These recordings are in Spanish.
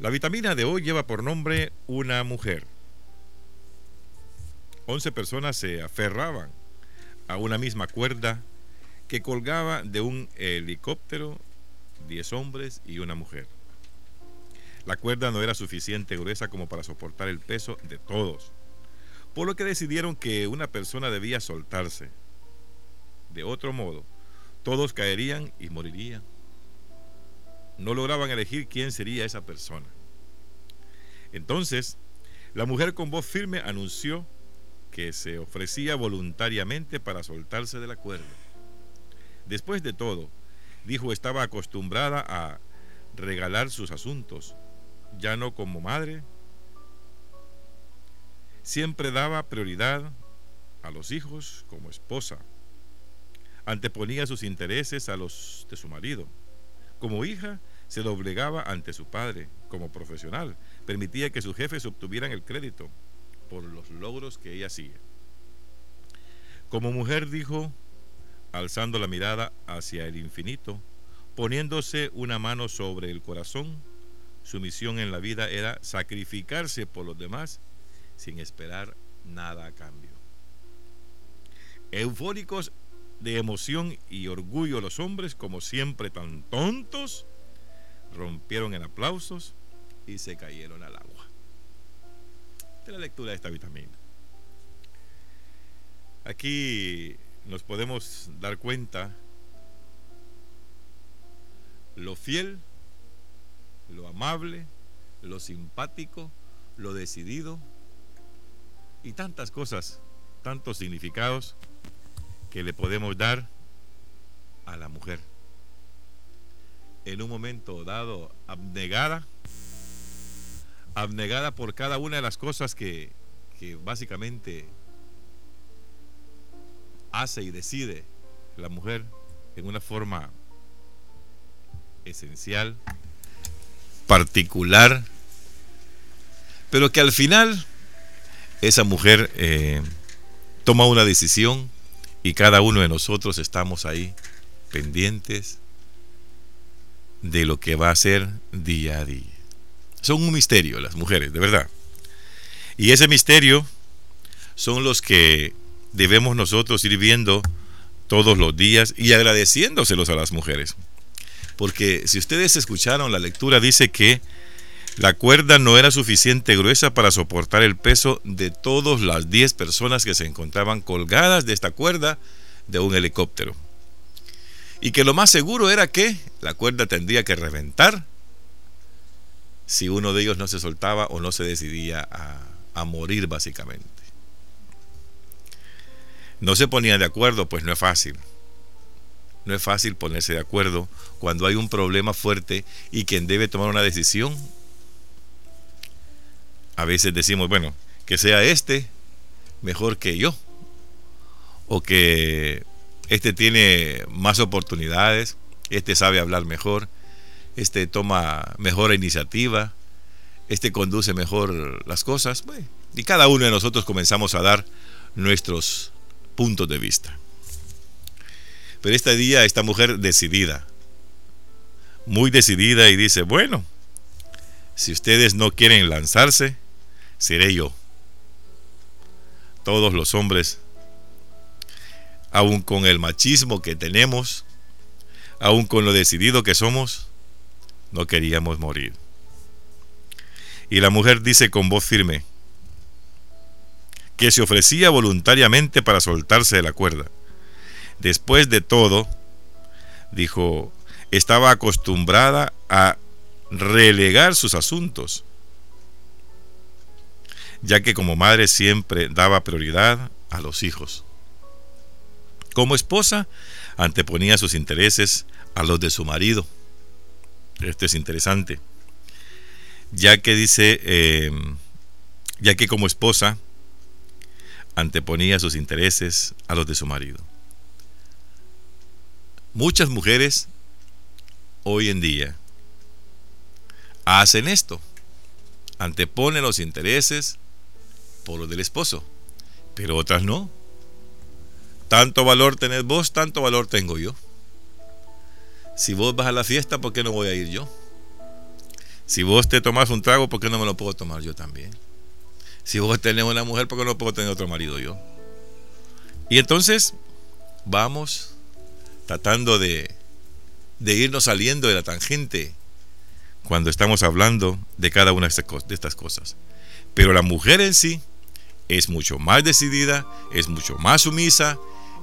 La vitamina de hoy lleva por nombre una mujer. Once personas se aferraban a una misma cuerda que colgaba de un helicóptero, diez hombres y una mujer. La cuerda no era suficiente gruesa como para soportar el peso de todos, por lo que decidieron que una persona debía soltarse. De otro modo, todos caerían y morirían. No lograban elegir quién sería esa persona. Entonces, la mujer con voz firme anunció que se ofrecía voluntariamente para soltarse de la cuerda. Después de todo, dijo estaba acostumbrada a regalar sus asuntos, ya no como madre. Siempre daba prioridad a los hijos como esposa. Anteponía sus intereses a los de su marido. Como hija, se doblegaba ante su padre. Como profesional, permitía que sus jefes obtuvieran el crédito por los logros que ella hacía. Como mujer dijo, alzando la mirada hacia el infinito, poniéndose una mano sobre el corazón, su misión en la vida era sacrificarse por los demás sin esperar nada a cambio. Eufóricos de emoción y orgullo los hombres, como siempre tan tontos, rompieron en aplausos y se cayeron al agua. De la lectura de esta vitamina. Aquí nos podemos dar cuenta lo fiel, lo amable, lo simpático, lo decidido y tantas cosas, tantos significados que le podemos dar a la mujer. En un momento dado, abnegada, abnegada por cada una de las cosas que, que básicamente hace y decide la mujer en una forma esencial, particular, pero que al final esa mujer eh, toma una decisión y cada uno de nosotros estamos ahí pendientes de lo que va a ser día a día. Son un misterio las mujeres, de verdad. Y ese misterio son los que debemos nosotros ir viendo todos los días y agradeciéndoselos a las mujeres. Porque si ustedes escucharon la lectura, dice que la cuerda no era suficiente gruesa para soportar el peso de todas las 10 personas que se encontraban colgadas de esta cuerda de un helicóptero. Y que lo más seguro era que la cuerda tendría que reventar si uno de ellos no se soltaba o no se decidía a, a morir básicamente. No se ponían de acuerdo, pues no es fácil. No es fácil ponerse de acuerdo cuando hay un problema fuerte y quien debe tomar una decisión. A veces decimos, bueno, que sea este mejor que yo. O que este tiene más oportunidades, este sabe hablar mejor, este toma mejor iniciativa, este conduce mejor las cosas. Y cada uno de nosotros comenzamos a dar nuestros puntos de vista. Pero este día esta mujer decidida, muy decidida y dice, bueno, si ustedes no quieren lanzarse, seré yo. Todos los hombres, aun con el machismo que tenemos, aun con lo decidido que somos, no queríamos morir. Y la mujer dice con voz firme, que se ofrecía voluntariamente para soltarse de la cuerda. Después de todo, dijo, estaba acostumbrada a relegar sus asuntos, ya que como madre siempre daba prioridad a los hijos. Como esposa, anteponía sus intereses a los de su marido. Esto es interesante, ya que dice, eh, ya que como esposa anteponía sus intereses a los de su marido. Muchas mujeres hoy en día hacen esto, anteponen los intereses por los del esposo, pero otras no. Tanto valor tenés vos, tanto valor tengo yo. Si vos vas a la fiesta, ¿por qué no voy a ir yo? Si vos te tomás un trago, ¿por qué no me lo puedo tomar yo también? Si vos tenés una mujer, ¿por qué no puedo tener otro marido yo? Y entonces vamos tratando de, de irnos saliendo de la tangente cuando estamos hablando de cada una de estas cosas. Pero la mujer en sí es mucho más decidida, es mucho más sumisa,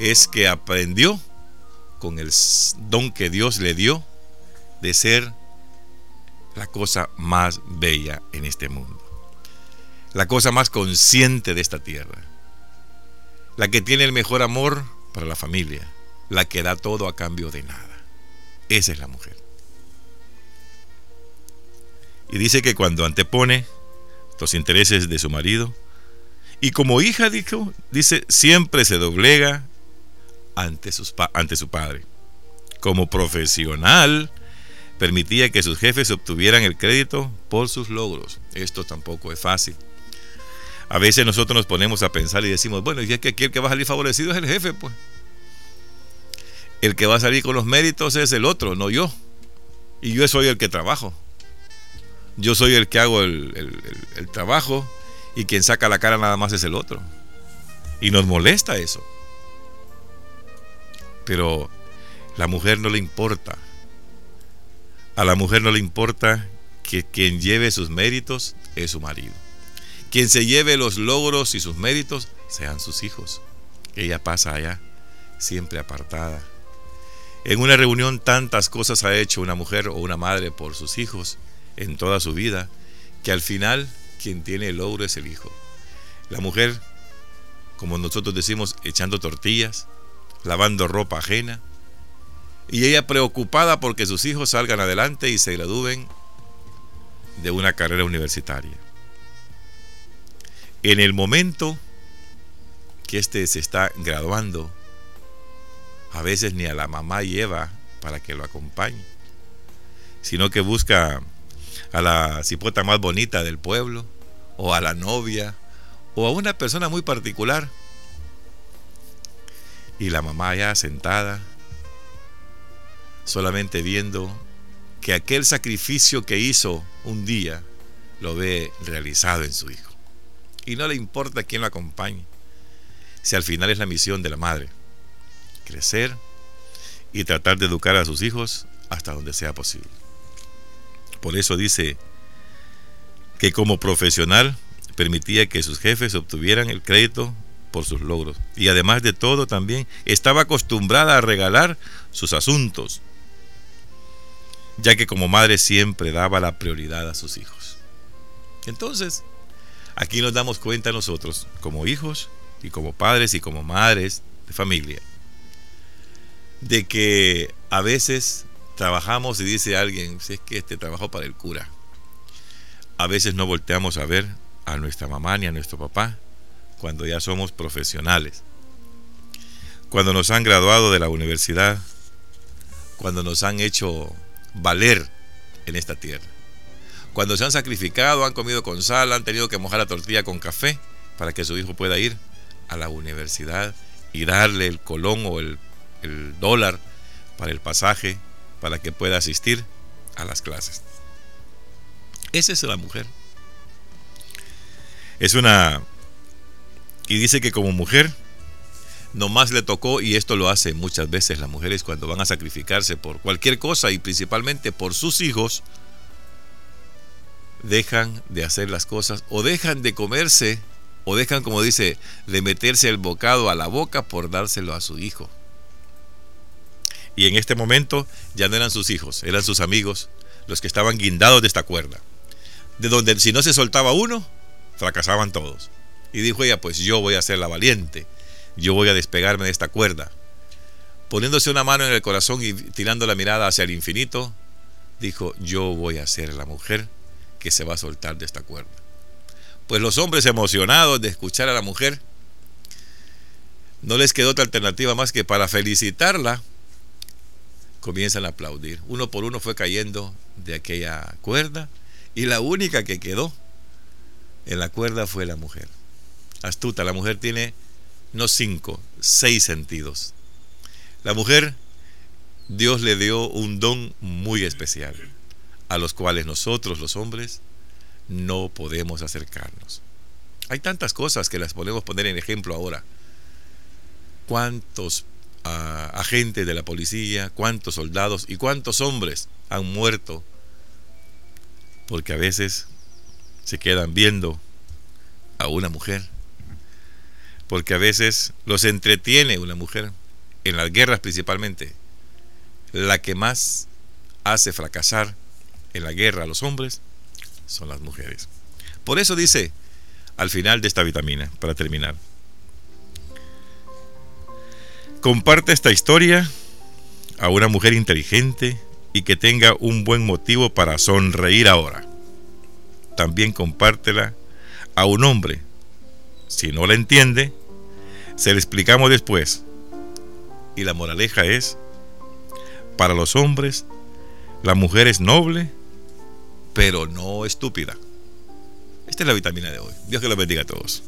es que aprendió con el don que Dios le dio de ser la cosa más bella en este mundo, la cosa más consciente de esta tierra, la que tiene el mejor amor para la familia, la que da todo a cambio de nada. Esa es la mujer. Y dice que cuando antepone los intereses de su marido, y como hija, dijo, dice, siempre se doblega ante, sus, ante su padre. Como profesional, permitía que sus jefes obtuvieran el crédito por sus logros. Esto tampoco es fácil. A veces nosotros nos ponemos a pensar y decimos, bueno, y es que aquí el que va a salir favorecido es el jefe, pues. El que va a salir con los méritos es el otro, no yo. Y yo soy el que trabajo. Yo soy el que hago el, el trabajo y quien saca la cara nada más es el otro. Y nos molesta eso. Pero la mujer no le importa. A la mujer no le importa que quien lleve sus méritos es su marido. Quien se lleve los logros y sus méritos sean sus hijos. Ella pasa allá, siempre apartada. En una reunión tantas cosas ha hecho una mujer o una madre por sus hijos en toda su vida, que al final quien tiene el logro es el hijo. La mujer, como nosotros decimos, echando tortillas, lavando ropa ajena, y ella preocupada porque sus hijos salgan adelante y se gradúen de una carrera universitaria. En el momento que éste se está graduando, a veces ni a la mamá lleva para que lo acompañe, sino que busca a la cipota más bonita del pueblo, o a la novia, o a una persona muy particular. Y la mamá ya sentada, solamente viendo que aquel sacrificio que hizo un día lo ve realizado en su hijo. Y no le importa quién lo acompañe, si al final es la misión de la madre, crecer y tratar de educar a sus hijos hasta donde sea posible. Por eso dice que como profesional permitía que sus jefes obtuvieran el crédito por sus logros. Y además de todo también estaba acostumbrada a regalar sus asuntos, ya que como madre siempre daba la prioridad a sus hijos. Entonces, aquí nos damos cuenta nosotros, como hijos y como padres y como madres de familia, de que a veces trabajamos y dice alguien, si es que este trabajo para el cura. A veces no volteamos a ver a nuestra mamá ni a nuestro papá cuando ya somos profesionales. Cuando nos han graduado de la universidad, cuando nos han hecho valer en esta tierra. Cuando se han sacrificado, han comido con sal, han tenido que mojar la tortilla con café para que su hijo pueda ir a la universidad y darle el colón o el, el dólar para el pasaje para que pueda asistir a las clases. Esa es la mujer. Es una... Y dice que como mujer nomás le tocó, y esto lo hace muchas veces las mujeres cuando van a sacrificarse por cualquier cosa y principalmente por sus hijos, dejan de hacer las cosas o dejan de comerse o dejan, como dice, de meterse el bocado a la boca por dárselo a su hijo. Y en este momento ya no eran sus hijos, eran sus amigos los que estaban guindados de esta cuerda. De donde si no se soltaba uno, fracasaban todos. Y dijo ella, pues yo voy a ser la valiente yo voy a despegarme de esta cuerda. Poniéndose una mano en el corazón y tirando la mirada hacia el infinito, dijo, yo voy a ser la mujer que se va a soltar de esta cuerda. Pues los hombres emocionados de escuchar a la mujer, no les quedó otra alternativa más que para felicitarla, comienzan a aplaudir. Uno por uno fue cayendo de aquella cuerda y la única que quedó en la cuerda fue la mujer. Astuta, la mujer tiene no cinco, seis sentidos. La mujer, Dios le dio un don muy especial. a los cuales nosotros los hombres no podemos acercarnos. Hay tantas cosas que las podemos poner en ejemplo ahora. ¿Cuántos agentes de la policía, cuántos soldados y cuántos hombres han muerto? Porque a veces se quedan viendo a una mujer. Porque a veces los entretiene una mujer, en las guerras principalmente. La que más hace fracasar en la guerra a los hombres son las mujeres. Por eso dice al final de esta vitamina, para terminar. Comparte esta historia a una mujer inteligente y que tenga un buen motivo para sonreír ahora. También compártela a un hombre. Si no la entiende, se le explicamos después. Y la moraleja es, para los hombres, la mujer es noble, pero no estúpida. Esta es la vitamina de hoy. Dios que los bendiga a todos.